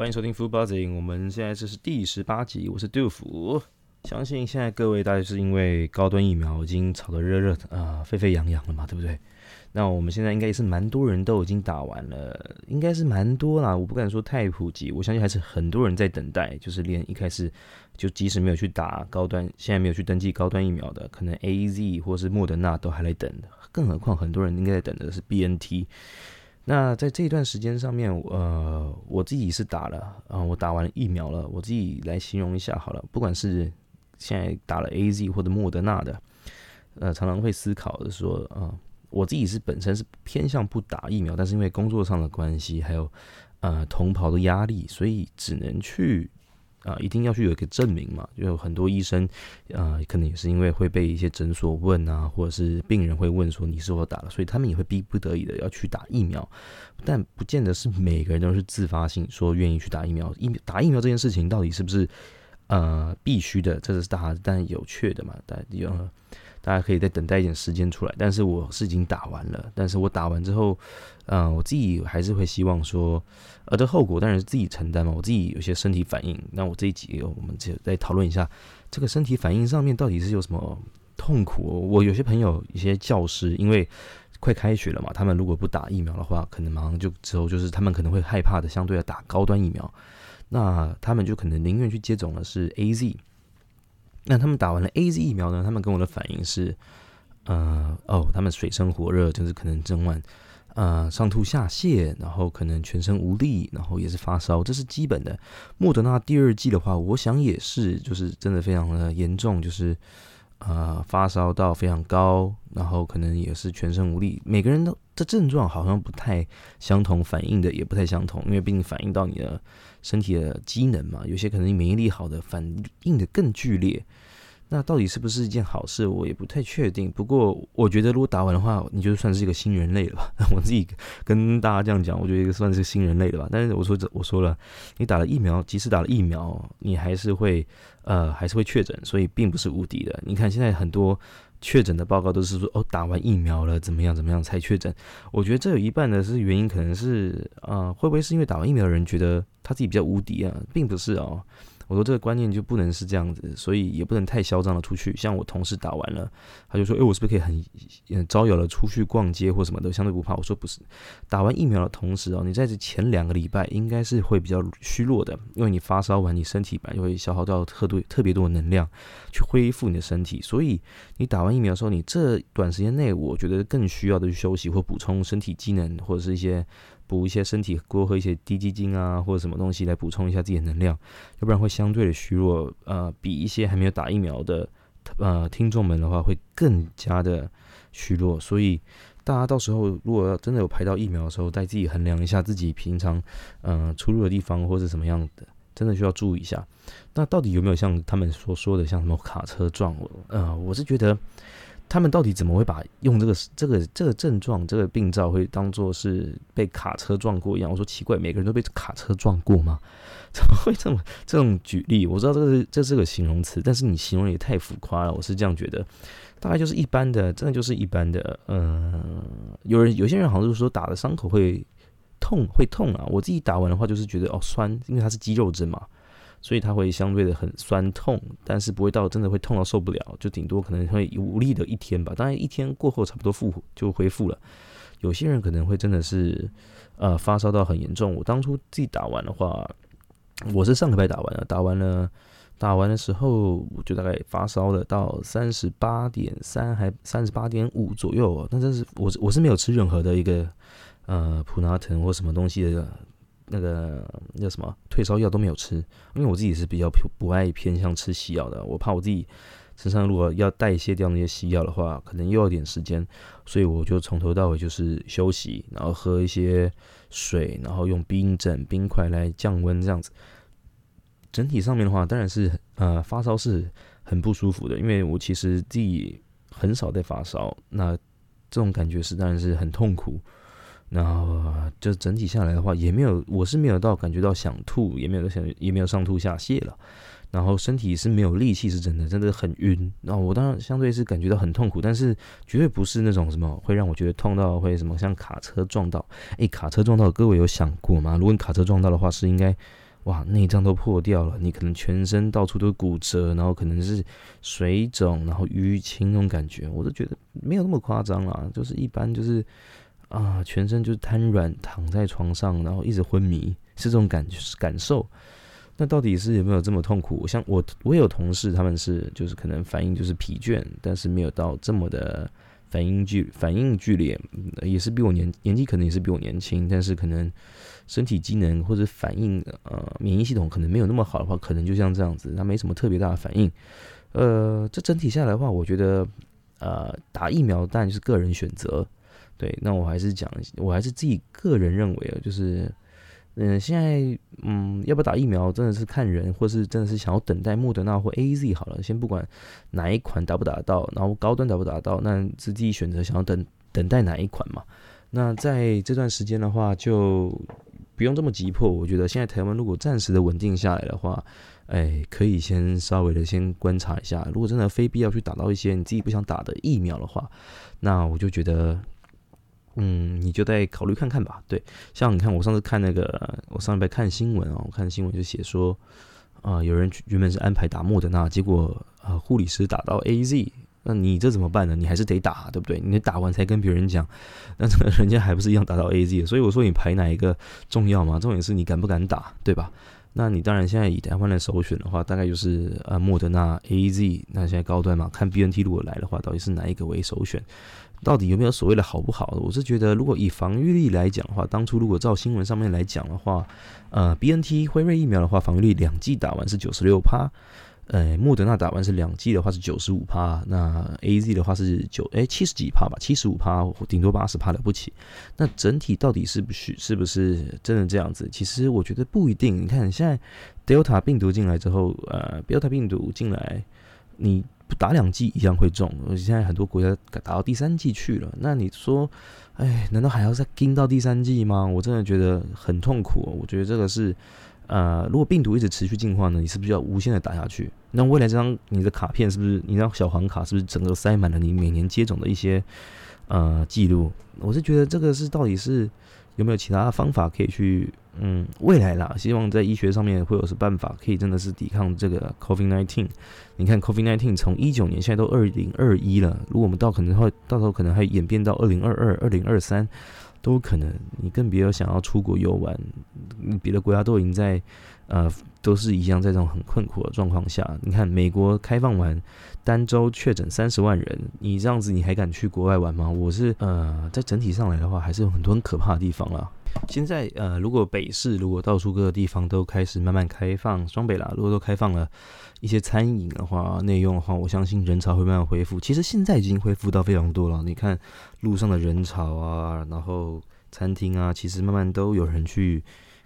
欢迎收听 Food Buzzing，我们现在这是第十八集，我是杜甫。相信现在各位大概是因为高端疫苗已经炒得热热的啊，沸沸扬扬了嘛，对不对？那我们现在应该也是蛮多人都已经打完了，应该是蛮多啦。我不敢说太普及，我相信还是很多人在等待。就是连一开始就即使没有去打高端，现在没有去登记高端疫苗的，可能 A Z 或是莫德纳都还来等。更何况很多人应该在等的是 B N T。那在这一段时间上面，呃，我自己是打了啊，我打完疫苗了。我自己来形容一下好了，不管是现在打了 A Z 或者莫德纳的，呃，常常会思考的说，啊，我自己是本身是偏向不打疫苗，但是因为工作上的关系，还有呃同袍的压力，所以只能去。啊，一定要去有一个证明嘛？就有很多医生，啊，可能也是因为会被一些诊所问啊，或者是病人会问说你是否打了，所以他们也会逼不得已的要去打疫苗。但不见得是每个人都是自发性说愿意去打疫苗。疫打疫苗这件事情到底是不是呃必须的？这是大但有趣的嘛？大家有。大家可以再等待一点时间出来，但是我是已经打完了。但是我打完之后，嗯，我自己还是会希望说，呃，这后果当然是自己承担嘛。我自己有些身体反应，那我这一集我们就再讨论一下这个身体反应上面到底是有什么痛苦。我有些朋友、一些教师，因为快开学了嘛，他们如果不打疫苗的话，可能马上就之后就是他们可能会害怕的，相对要打高端疫苗，那他们就可能宁愿去接种的是 A Z。那他们打完了 A Z 疫苗呢？他们跟我的反应是，呃，哦，他们水深火热，就是可能整晚，呃，上吐下泻，然后可能全身无力，然后也是发烧，这是基本的。莫德纳第二季的话，我想也是，就是真的非常的严重，就是。呃，发烧到非常高，然后可能也是全身无力。每个人都的症状好像不太相同，反应的也不太相同，因为毕竟反映到你的身体的机能嘛，有些可能免疫力好的反应的更剧烈。那到底是不是一件好事，我也不太确定。不过我觉得，如果打完的话，你就算是一个新人类了吧？我自己跟大家这样讲，我觉得算是新人类了吧。但是我说这我说了，你打了疫苗，即使打了疫苗，你还是会呃还是会确诊，所以并不是无敌的。你看现在很多确诊的报告都是说哦，打完疫苗了怎么样怎么样才确诊。我觉得这有一半的是原因，可能是啊，会不会是因为打完疫苗的人觉得他自己比较无敌啊，并不是哦。我说这个观念就不能是这样子，所以也不能太嚣张的出去。像我同事打完了，他就说：“哎，我是不是可以很招摇的出去逛街或什么的，相对不怕？”我说：“不是，打完疫苗的同时哦，你在这前两个礼拜应该是会比较虚弱的，因为你发烧完，你身体本来就会消耗掉特多特别多的能量去恢复你的身体，所以你打完疫苗的时候，你这短时间内，我觉得更需要的去休息或补充身体机能，或者是一些。”补一些身体，多喝一些低基精啊，或者什么东西来补充一下自己的能量，要不然会相对的虚弱。呃，比一些还没有打疫苗的呃听众们的话，会更加的虚弱。所以大家到时候如果要真的有排到疫苗的时候，再自己衡量一下自己平常嗯出入的地方或者什么样的，真的需要注意一下。那到底有没有像他们所说的像什么卡车撞？呃，我是觉得。他们到底怎么会把用这个这个这个症状这个病灶会当做是被卡车撞过一样？我说奇怪，每个人都被卡车撞过吗？怎么会这么这种举例？我知道这是这是个形容词，但是你形容也太浮夸了。我是这样觉得，大概就是一般的，真的就是一般的。嗯，有人有些人好像是说打的伤口会痛会痛啊。我自己打完的话就是觉得哦酸，因为它是肌肉针嘛。所以它会相对的很酸痛，但是不会到真的会痛到受不了，就顶多可能会无力的一天吧。当然一天过后差不多复就恢复了。有些人可能会真的是呃发烧到很严重。我当初自己打完的话，我是上礼拜打完了，打完了打完的时候我就大概发烧了到三十八点三还三十八点五左右。那真是我是我是没有吃任何的一个呃普拿疼或什么东西的。那个叫什么退烧药都没有吃，因为我自己是比较不不爱偏向吃西药的，我怕我自己身上如果要代谢掉那些西药的话，可能又要点时间，所以我就从头到尾就是休息，然后喝一些水，然后用冰枕、冰块来降温，这样子。整体上面的话，当然是呃发烧是很不舒服的，因为我其实自己很少在发烧，那这种感觉是当然是很痛苦。然后就整体下来的话，也没有，我是没有到感觉到想吐，也没有想，也没有上吐下泻了。然后身体是没有力气，是真的，真的很晕。然后我当然相对是感觉到很痛苦，但是绝对不是那种什么会让我觉得痛到会什么像卡车撞到。诶，卡车撞到，各位有想过吗？如果你卡车撞到的话，是应该哇，内脏都破掉了，你可能全身到处都骨折，然后可能是水肿，然后淤青那种感觉，我都觉得没有那么夸张啦，就是一般就是啊，全身就是瘫软躺在床上，然后一直昏迷，是这种感感受。那到底是有没有这么痛苦？像我，我有同事，他们是就是可能反应就是疲倦，但是没有到这么的反应剧反应剧烈，也是比我年年纪可能也是比我年轻，但是可能身体机能或者反应呃免疫系统可能没有那么好的话，可能就像这样子，他没什么特别大的反应。呃，这整体下来的话，我觉得呃打疫苗当然是个人选择，对，那我还是讲，我还是自己个人认为啊，就是。嗯，现在嗯，要不要打疫苗，真的是看人，或是真的是想要等待莫德纳或 A Z 好了，先不管哪一款打不打到，然后高端打不打到，那自己选择想要等等待哪一款嘛。那在这段时间的话，就不用这么急迫。我觉得现在台湾如果暂时的稳定下来的话，哎，可以先稍微的先观察一下。如果真的非必要去打到一些你自己不想打的疫苗的话，那我就觉得。嗯，你就再考虑看看吧。对，像你看，我上次看那个，我上礼拜看新闻啊，我看新闻就写说，啊，有人原本是安排打莫德纳，结果啊，护理师打到 A Z，那你这怎么办呢？你还是得打，对不对？你打完才跟别人讲，那这个人家还不是一样打到 A Z？所以我说你排哪一个重要嘛？重点是你敢不敢打，对吧？那你当然现在以台湾的首选的话，大概就是呃莫德纳 A Z。那现在高端嘛，看 B N T 如果来的话，到底是哪一个为首选？到底有没有所谓的好不好？我是觉得，如果以防御力来讲的话，当初如果照新闻上面来讲的话，呃，B N T 辉瑞疫苗的话，防御力两剂打完是九十六趴，呃，莫德纳打完是两剂的话是九十五趴，那 A Z 的话是九哎七十几趴吧，七十五趴，顶多八十趴了不起。那整体到底是不是是不是真的这样子？其实我觉得不一定。你看现在 Delta 病毒进来之后，呃，Delta 病毒进来，你。打两剂一样会中，而且现在很多国家打到第三季去了。那你说，哎，难道还要再盯到第三季吗？我真的觉得很痛苦。我觉得这个是，呃，如果病毒一直持续进化呢，你是不是要无限的打下去？那未来这张你的卡片是不是你那张小黄卡是不是整个塞满了你每年接种的一些呃记录？我是觉得这个是到底是。有没有其他方法可以去？嗯，未来啦，希望在医学上面会有什么办法，可以真的是抵抗这个 COVID-19。你看 COVID-19 从一九年现在都二零二一了，如果我们到可能会到时候可能还演变到二零二二、二零二三都可能。你更别有想要出国游玩，别的国家都已经在。呃，都是一样，在这种很困苦的状况下，你看美国开放完，单周确诊三十万人，你这样子你还敢去国外玩吗？我是呃，在整体上来的话，还是有很多很可怕的地方啦。现在呃，如果北市如果到处各个地方都开始慢慢开放，双北啦，如果都开放了一些餐饮的话、内用的话，我相信人潮会慢慢恢复。其实现在已经恢复到非常多了，你看路上的人潮啊，然后餐厅啊，其实慢慢都有人去。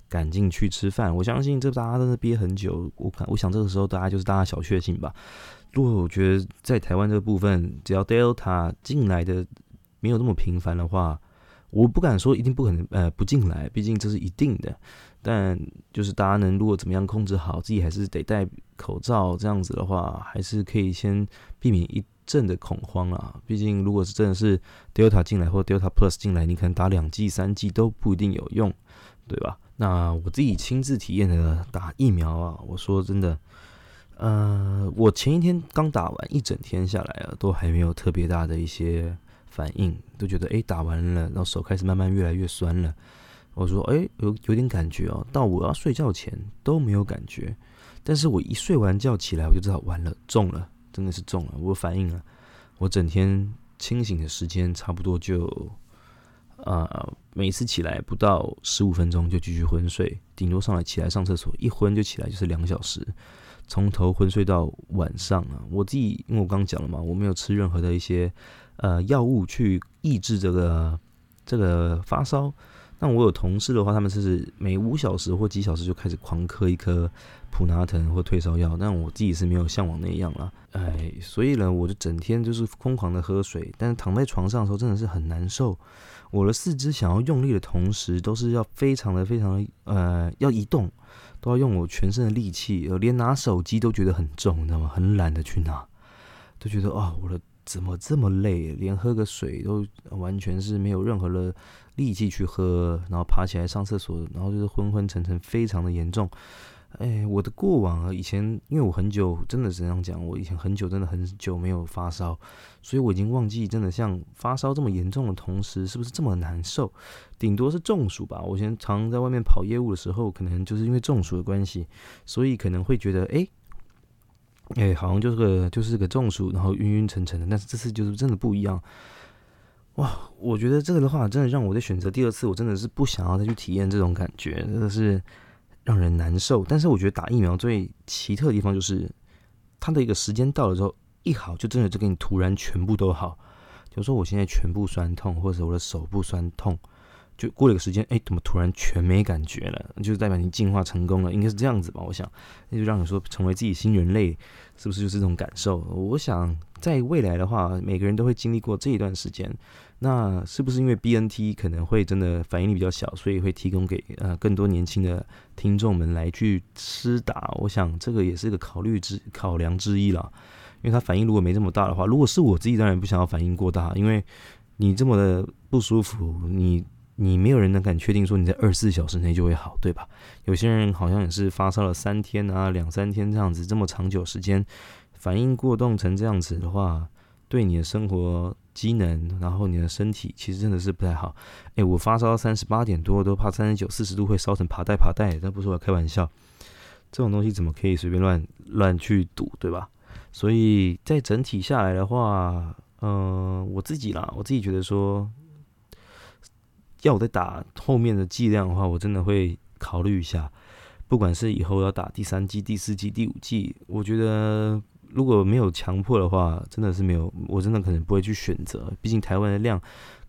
赶进去吃饭，我相信这大家都是憋很久。我看，我想这个时候大家就是大家小确幸吧。如果我觉得在台湾这个部分，只要 Delta 进来的没有那么频繁的话，我不敢说一定不可能呃不进来，毕竟这是一定的。但就是大家能如果怎么样控制好自己，还是得戴口罩这样子的话，还是可以先避免一阵的恐慌啊。毕竟如果是真的是 Delta 进来或 Delta Plus 进来，你可能打两剂、三剂都不一定有用，对吧？那我自己亲自体验的打疫苗啊，我说真的，呃，我前一天刚打完，一整天下来啊，都还没有特别大的一些反应，都觉得哎打完了，然后手开始慢慢越来越酸了。我说哎有有点感觉哦，到我要睡觉前都没有感觉，但是我一睡完觉起来，我就知道完了中了，真的是中了，我反应了，我整天清醒的时间差不多就。呃，每次起来不到十五分钟就继续昏睡，顶多上来起来上厕所，一昏就起来就是两小时，从头昏睡到晚上啊。我自己因为我刚讲了嘛，我没有吃任何的一些呃药物去抑制这个这个发烧。那我有同事的话，他们是每五小时或几小时就开始狂嗑一颗普拿疼或退烧药，但我自己是没有像往那样了，哎，所以呢，我就整天就是疯狂的喝水，但是躺在床上的时候真的是很难受。我的四肢想要用力的同时，都是要非常的非常呃要移动，都要用我全身的力气，连拿手机都觉得很重，你知道吗？很懒得去拿，都觉得啊，我的怎么这么累？连喝个水都完全是没有任何的力气去喝，然后爬起来上厕所，然后就是昏昏沉沉，非常的严重。哎，我的过往啊，以前因为我很久真的怎样讲，我以前很久真的很久没有发烧，所以我已经忘记真的像发烧这么严重的同时，是不是这么难受？顶多是中暑吧。我以前常在外面跑业务的时候，可能就是因为中暑的关系，所以可能会觉得哎。哎，好像就是个就是个中暑，然后晕晕沉沉的。但是这次就是真的不一样，哇！我觉得这个的话，真的让我在选择第二次，我真的是不想要再去体验这种感觉，真的是让人难受。但是我觉得打疫苗最奇特的地方就是，它的一个时间到了之后，一好就真的就给你突然全部都好。比如说我现在全部酸痛，或者我的手部酸痛。就过了个时间，哎，怎么突然全没感觉了？就是代表你进化成功了，应该是这样子吧？我想，那就让你说成为自己新人类，是不是就是这种感受？我想在未来的话，每个人都会经历过这一段时间。那是不是因为 BNT 可能会真的反应力比较小，所以会提供给呃更多年轻的听众们来去施打？我想这个也是个考虑之考量之一啦。因为它反应如果没这么大的话，如果是我自己，当然不想要反应过大，因为你这么的不舒服，你。你没有人能敢确定说你在二十四小时内就会好，对吧？有些人好像也是发烧了三天啊，两三天这样子，这么长久时间，反应过动成这样子的话，对你的生活机能，然后你的身体，其实真的是不太好。诶，我发烧三十八点多，都怕三十九、四十度会烧成爬带爬带，那不是我开玩笑。这种东西怎么可以随便乱乱去赌，对吧？所以在整体下来的话，嗯，我自己啦，我自己觉得说。要我再打后面的剂量的话，我真的会考虑一下。不管是以后要打第三季、第四季、第五季，我觉得如果没有强迫的话，真的是没有，我真的可能不会去选择。毕竟台湾的量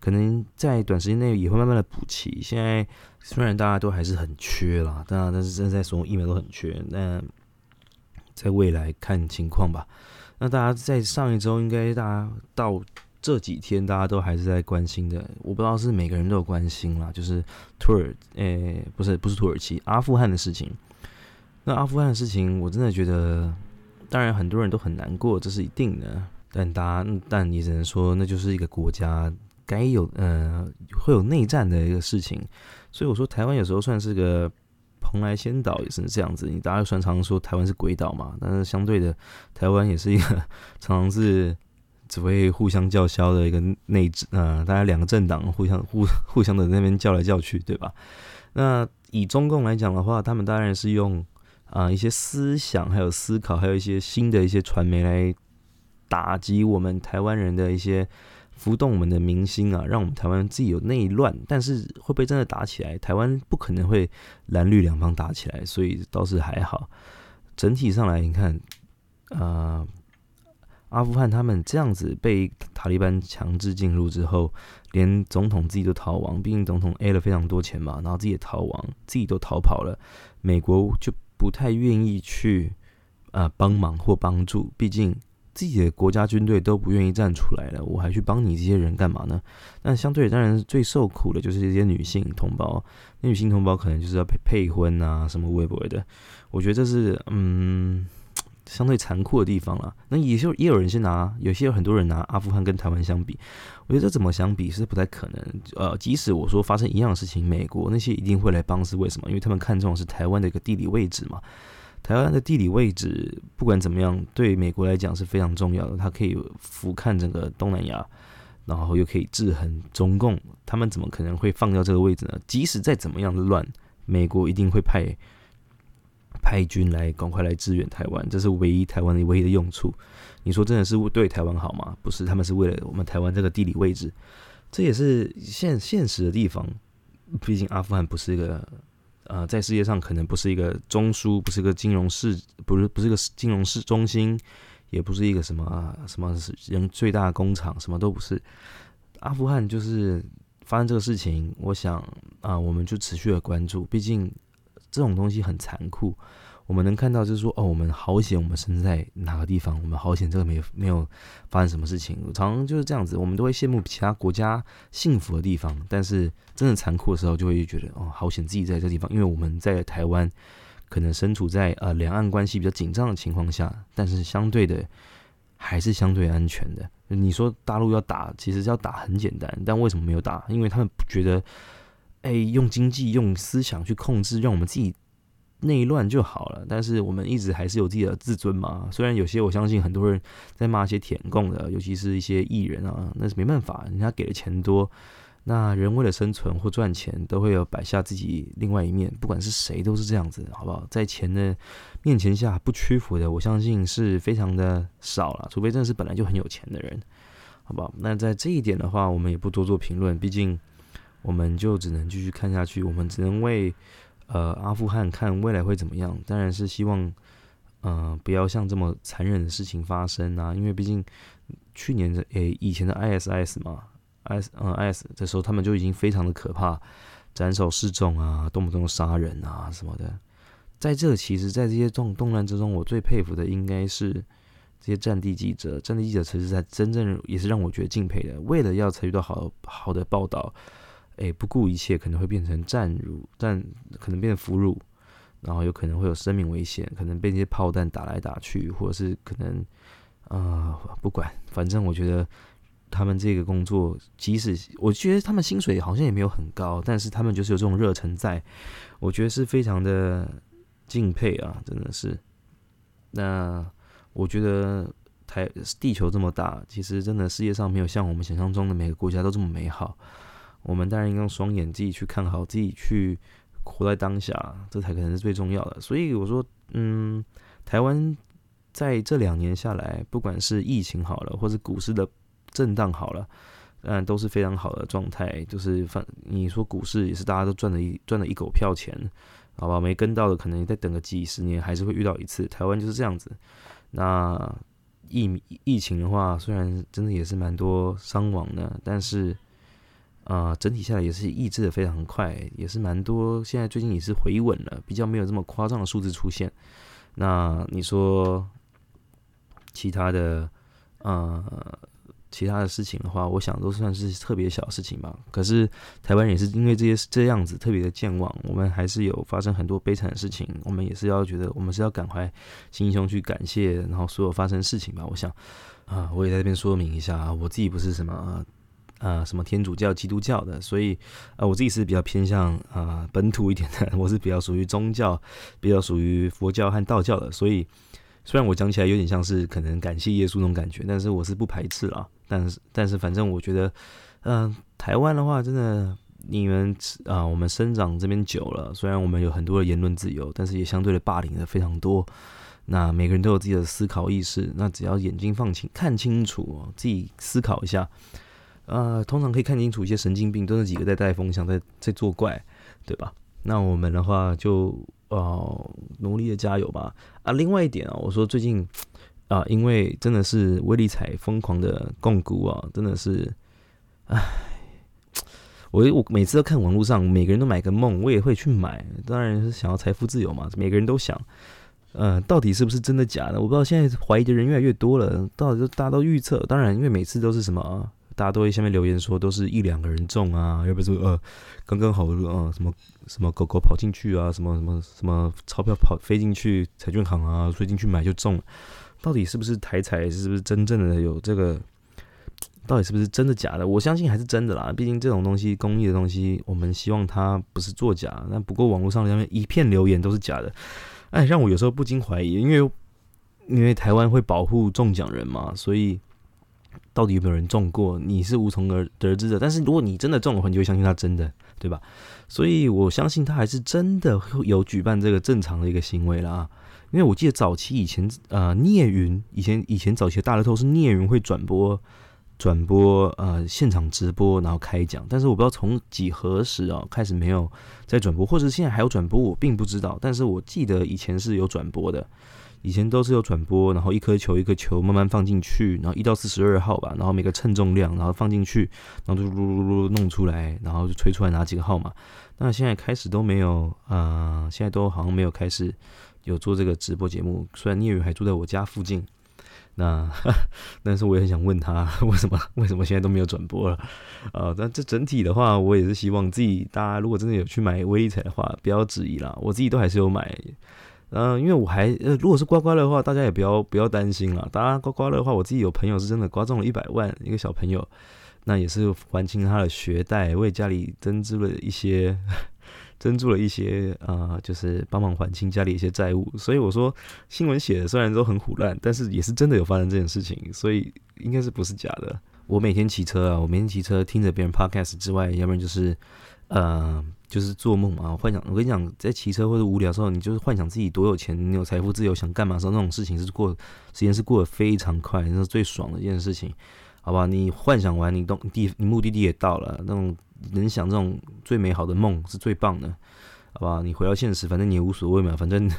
可能在短时间内也会慢慢的补齐。现在虽然大家都还是很缺啦，当然，但是现在所有疫苗都很缺。那在未来看情况吧。那大家在上一周应该大家到。这几天大家都还是在关心的，我不知道是每个人都有关心啦，就是土耳，诶，不是不是土耳其，阿富汗的事情。那阿富汗的事情，我真的觉得，当然很多人都很难过，这是一定的。但大家，但你只能说，那就是一个国家该有，呃，会有内战的一个事情。所以我说，台湾有时候算是个蓬莱仙岛，也是这样子。你大家常常说台湾是鬼岛嘛，但是相对的，台湾也是一个常常是。只会互相叫嚣的一个内置，呃，大家两个政党互相 互互相的那边叫来叫去，对吧？那以中共来讲的话，他们当然是用啊一些思想、还有思考，还有一些新的一些传媒来打击我们台湾人的一些浮动我们的民心啊，让我们台湾自己有内乱。但是会不会真的打起来？台湾不可能会蓝绿两方打起来，所以倒是还好。整体上来，你看，啊。阿富汗他们这样子被塔利班强制进入之后，连总统自己都逃亡，毕竟总统 A 了非常多钱嘛，然后自己也逃亡，自己都逃跑了，美国就不太愿意去啊帮忙或帮助，毕竟自己的国家军队都不愿意站出来了，我还去帮你这些人干嘛呢？那相对当然最受苦的就是这些女性同胞，那女性同胞可能就是要配配婚啊什么微博的，我觉得这是嗯。相对残酷的地方了，那也就也有人先拿，有些有很多人拿阿富汗跟台湾相比，我觉得这怎么相比是不太可能。呃，即使我说发生一样的事情，美国那些一定会来帮，是为什么？因为他们看中的是台湾的一个地理位置嘛。台湾的地理位置不管怎么样，对美国来讲是非常重要的，它可以俯瞰整个东南亚，然后又可以制衡中共，他们怎么可能会放掉这个位置呢？即使再怎么样的乱，美国一定会派。派军来，赶快来支援台湾，这是唯一台湾的唯一的用处。你说真的是对台湾好吗？不是，他们是为了我们台湾这个地理位置，这也是现现实的地方。毕竟阿富汗不是一个，呃，在世界上可能不是一个中枢，不是一个金融市，不是不是个金融市中心，也不是一个什么啊什么人最大工厂，什么都不是。阿富汗就是发生这个事情，我想啊，我们就持续的关注，毕竟。这种东西很残酷，我们能看到就是说，哦，我们好险，我们生在哪个地方，我们好险，这个没没有发生什么事情。常常就是这样子，我们都会羡慕其他国家幸福的地方，但是真的残酷的时候，就会觉得，哦，好险自己在这地方，因为我们在台湾可能身处在呃两岸关系比较紧张的情况下，但是相对的还是相对安全的。你说大陆要打，其实要打很简单，但为什么没有打？因为他们觉得，哎，用经济、用思想去控制，让我们自己内乱就好了。但是我们一直还是有自己的自尊嘛。虽然有些我相信很多人在骂一些舔共的，尤其是一些艺人啊，那是没办法，人家给的钱多。那人为了生存或赚钱，都会有摆下自己另外一面，不管是谁都是这样子，好不好？在钱的面前下不屈服的，我相信是非常的少了，除非真的是本来就很有钱的人，好不好？那在这一点的话，我们也不多做评论，毕竟我们就只能继续看下去，我们只能为呃阿富汗看未来会怎么样。当然是希望，嗯，不要像这么残忍的事情发生啊，因为毕竟去年的诶以前的 ISIS 嘛。S 嗯 S 这时候他们就已经非常的可怕，斩首示众啊，动不动杀人啊什么的。在这其实，在这些动动乱之中，我最佩服的应该是这些战地记者。战地记者其实在真正也是让我觉得敬佩的。为了要采取到好好的报道，哎，不顾一切可能会变成战俘，战可能变成俘虏，然后有可能会有生命危险，可能被这些炮弹打来打去，或者是可能啊不管，反正我觉得。他们这个工作，即使我觉得他们薪水好像也没有很高，但是他们就是有这种热忱，在我觉得是非常的敬佩啊，真的是。那我觉得台地球这么大，其实真的世界上没有像我们想象中的每个国家都这么美好。我们当然应该用双眼自己去看好，自己去活在当下，这才可能是最重要的。所以我说，嗯，台湾在这两年下来，不管是疫情好了，或者股市的。震荡好了，嗯，都是非常好的状态。就是反你说股市也是大家都赚了一赚了一狗票钱，好吧？没跟到的可能再等个几十年还是会遇到一次。台湾就是这样子。那疫疫情的话，虽然真的也是蛮多伤亡的，但是啊，整体下来也是抑制的非常快，也是蛮多。现在最近也是回稳了，比较没有这么夸张的数字出现。那你说其他的，呃？其他的事情的话，我想都算是特别小事情吧。可是台湾也是因为这些这样子特别的健忘，我们还是有发生很多悲惨的事情。我们也是要觉得，我们是要感怀心胸去感谢，然后所有发生的事情吧。我想啊，我也在这边说明一下，我自己不是什么啊什么天主教、基督教的，所以啊，我自己是比较偏向啊本土一点的，我是比较属于宗教，比较属于佛教和道教的，所以。虽然我讲起来有点像是可能感谢耶稣那种感觉，但是我是不排斥啊。但是，但是反正我觉得，嗯，台湾的话，真的你们啊，我们生长这边久了，虽然我们有很多的言论自由，但是也相对的霸凌的非常多。那每个人都有自己的思考意识，那只要眼睛放清，看清楚，自己思考一下，呃，通常可以看清楚一些神经病都是几个在带风向，在在作怪，对吧？那我们的话就。哦，努力的加油吧！啊，另外一点啊，我说最近啊，因为真的是威力彩疯狂的供股啊，真的是，唉，我我每次都看网络上每个人都买个梦，我也会去买，当然是想要财富自由嘛，每个人都想，呃，到底是不是真的假的？我不知道，现在怀疑的人越来越多了，到底就大家都预测，当然因为每次都是什么。大家都会下面留言说都是一两个人中啊，要不是呃刚刚好呃什么什么狗狗跑进去啊，什么什么什么钞票跑飞进去彩券行啊，飞进去买就中。到底是不是台彩？是不是真正的有这个？到底是不是真的假的？我相信还是真的啦。毕竟这种东西，公益的东西，我们希望它不是作假。那不过网络上下面一片留言都是假的，哎，让我有时候不禁怀疑，因为因为台湾会保护中奖人嘛，所以。到底有没有人中过？你是无从而得知的。但是如果你真的中的话，你就会相信他真的，对吧？所以我相信他还是真的有举办这个正常的一个行为了啊。因为我记得早期以前，呃，聂云以前以前早期的大乐透是聂云会转播转播呃现场直播，然后开奖。但是我不知道从几何时啊开始没有在转播，或者现在还有转播，我并不知道。但是我记得以前是有转播的。以前都是有转播，然后一颗球一颗球慢慢放进去，然后一到四十二号吧，然后每个称重量，然后放进去，然后就噜噜噜弄出来，然后就吹出来哪几个号码。那现在开始都没有，呃，现在都好像没有开始有做这个直播节目。虽然聂宇还住在我家附近，那 但是我也很想问他，为什么为什么现在都没有转播了？呃，但这整体的话，我也是希望自己大家如果真的有去买威利彩的话，不要质疑啦，我自己都还是有买。嗯，因为我还呃，如果是刮刮乐的话，大家也不要不要担心了。大家刮刮乐的话，我自己有朋友是真的刮中了一百万，一个小朋友，那也是还清他的学贷，为家里增资了一些，增助了一些啊，就是帮忙还清家里一些债务。所以我说新闻写的虽然都很虎烂，但是也是真的有发生这件事情，所以应该是不是假的。我每天骑车啊，我每天骑车听着别人 podcast 之外，要不然就是呃。就是做梦啊，幻想。我跟你讲，在骑车或者无聊的时候，你就是幻想自己多有钱，你有财富自由，想干嘛时候，那种事情是过时间是过得非常快，那是最爽的一件事情，好吧？你幻想完，你动地，你目的地也到了，那种能想这种最美好的梦是最棒的，好吧？你回到现实，反正你也无所谓嘛，反正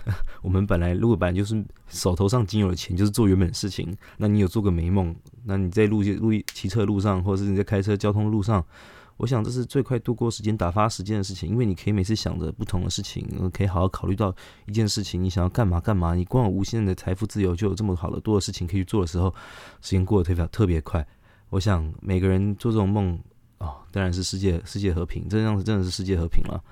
我们本来如果本来就是手头上仅有的钱就是做原本的事情，那你有做个美梦，那你在路路骑车路上，或者是你在开车交通路上。我想这是最快度过时间、打发时间的事情，因为你可以每次想着不同的事情，可以好好考虑到一件事情，你想要干嘛干嘛。你光有无限的财富自由，就有这么好的多的事情可以去做的时候，时间过得特别特别快。我想每个人做这种梦哦，当然是世界世界和平，这样子真的是世界和平了。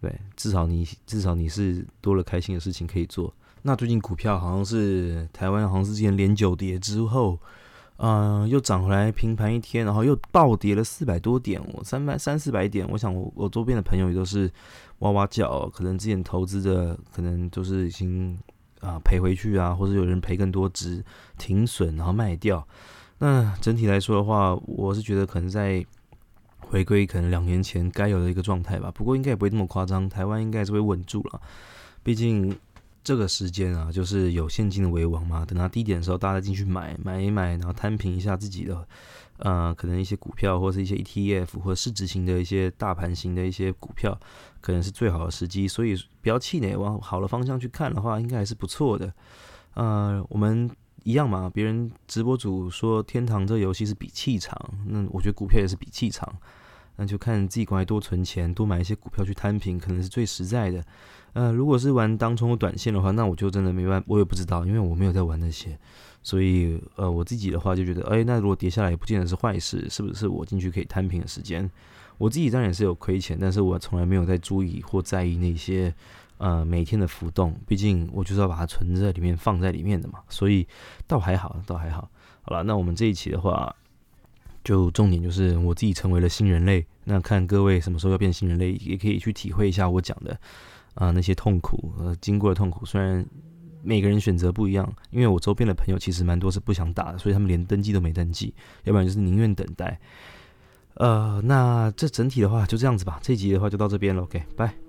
对，至少你至少你是多了开心的事情可以做。那最近股票好像是台湾好像是之前连九跌之后。嗯，又涨回来平盘一天，然后又暴跌了四百多点，我三百三四百点。我想我我周边的朋友也都是哇哇叫，可能之前投资的可能都是已经啊赔回去啊，或者有人赔更多，值停损然后卖掉。那整体来说的话，我是觉得可能在回归可能两年前该有的一个状态吧。不过应该也不会那么夸张，台湾应该是会稳住了，毕竟。这个时间啊，就是有现金的为王嘛。等它低点的时候，大家进去买买一买，然后摊平一下自己的，呃，可能一些股票或是一些 ETF 或者市值型的一些大盘型的一些股票，可能是最好的时机。所以不要气馁，往好的方向去看的话，应该还是不错的。呃，我们一样嘛。别人直播主说天堂这游戏是比气场，那我觉得股票也是比气场。那就看自己赶快多存钱，多买一些股票去摊平，可能是最实在的。呃，如果是玩当冲短线的话，那我就真的没办法，我也不知道，因为我没有在玩那些，所以呃，我自己的话就觉得，哎，那如果跌下来也不见得是坏事，是不是我进去可以摊平的时间？我自己当然也是有亏钱，但是我从来没有在注意或在意那些呃每天的浮动，毕竟我就是要把它存在里面，放在里面的嘛，所以倒还好，倒还好。好了，那我们这一期的话，就重点就是我自己成为了新人类，那看各位什么时候要变新人类，也可以去体会一下我讲的。啊，那些痛苦，呃，经过的痛苦，虽然每个人选择不一样，因为我周边的朋友其实蛮多是不想打的，所以他们连登记都没登记，要不然就是宁愿等待。呃，那这整体的话就这样子吧，这集的话就到这边了，OK，拜。